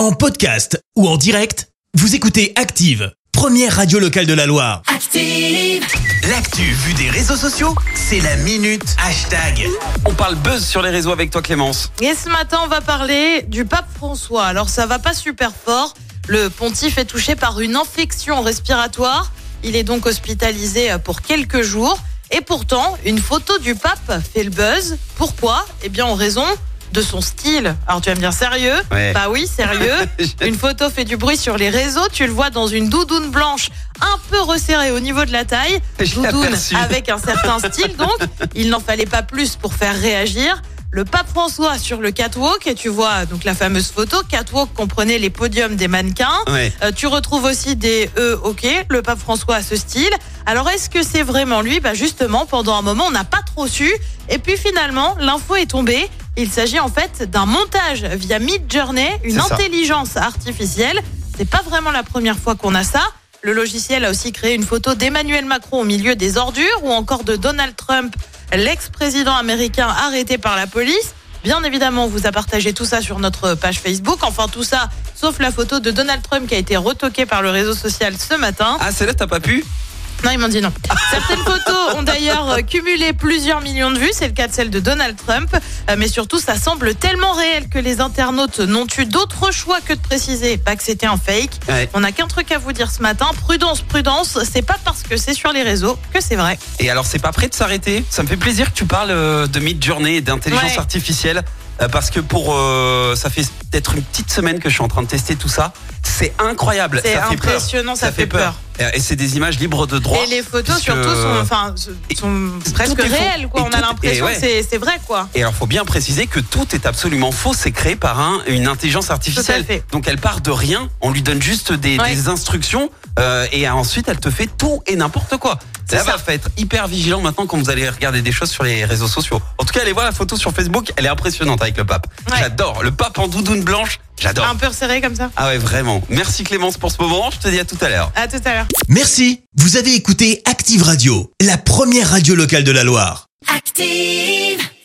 En podcast ou en direct, vous écoutez Active, première radio locale de la Loire. Active. L'actu vue des réseaux sociaux, c'est la minute hashtag. On parle buzz sur les réseaux avec toi Clémence. Et ce matin, on va parler du pape François. Alors, ça va pas super fort. Le pontife est touché par une infection respiratoire. Il est donc hospitalisé pour quelques jours. Et pourtant, une photo du pape fait le buzz. Pourquoi? Eh bien, en raison de son style. Alors, tu vas me dire sérieux Ouais. Bah oui, sérieux. Une photo fait du bruit sur les réseaux. Tu le vois dans une doudoune blanche un peu resserrée au niveau de la taille. Je Doudoune avec un certain style, donc. Il n'en fallait pas plus pour faire réagir. Le pape François sur le catwalk, et tu vois donc la fameuse photo. Catwalk comprenait les podiums des mannequins. Ouais. Euh, tu retrouves aussi des E, ok, le pape François a ce style. Alors est-ce que c'est vraiment lui? Bah justement, pendant un moment, on n'a pas trop su. Et puis finalement, l'info est tombée. Il s'agit en fait d'un montage via Midjourney, une ça. intelligence artificielle. C'est pas vraiment la première fois qu'on a ça. Le logiciel a aussi créé une photo d'Emmanuel Macron au milieu des ordures ou encore de Donald Trump, l'ex-président américain arrêté par la police. Bien évidemment, on vous a partagé tout ça sur notre page Facebook. Enfin, tout ça, sauf la photo de Donald Trump qui a été retoquée par le réseau social ce matin. Ah celle-là t'as pas pu? Non, ils m'ont dit non. Certaines photos ont d'ailleurs euh, cumulé plusieurs millions de vues. C'est le cas de celle de Donald Trump. Euh, Mais surtout, ça semble tellement réel que les internautes n'ont eu d'autre choix que de préciser pas que c'était un fake. Ouais. On n'a qu'un truc à vous dire ce matin. Prudence, prudence. C'est pas parce que c'est sur les réseaux que c'est vrai. Et alors c'est pas prêt de s'arrêter? Ça me fait plaisir que tu parles euh, de mid-journée et d'intelligence Ouais. artificielle. Euh, Parce que pour euh, ça fait peut-être une petite semaine que je suis en train de tester tout ça. C'est incroyable. C'est ça impressionnant, ça fait peur. Et et c'est des images libres de droit. Et les photos surtout sont, enfin, sont presque réelles. Quoi. On a l'impression ouais. que c'est- vrai. quoi. Et alors, faut bien préciser que tout est absolument faux. C'est créé par un, une intelligence artificielle. fait. Donc, elle part de rien. On lui donne juste des, Ouais. des instructions euh, et ensuite, elle te fait tout et n'importe quoi. Là, ça. va faut être hyper vigilant maintenant quand vous allez regarder des choses sur les réseaux sociaux. En tout cas, allez voir la photo sur Facebook. Elle est impressionnante avec le pape. Ouais. J'adore. Le pape en doudoune blanche. J'adore. Un peu resserré comme ça. Ah ouais, vraiment. Merci Clémence pour ce moment. Je te dis à tout à l'heure. À tout à l'heure. Merci, vous avez écouté Active Radio, la première radio locale de la Loire. Active.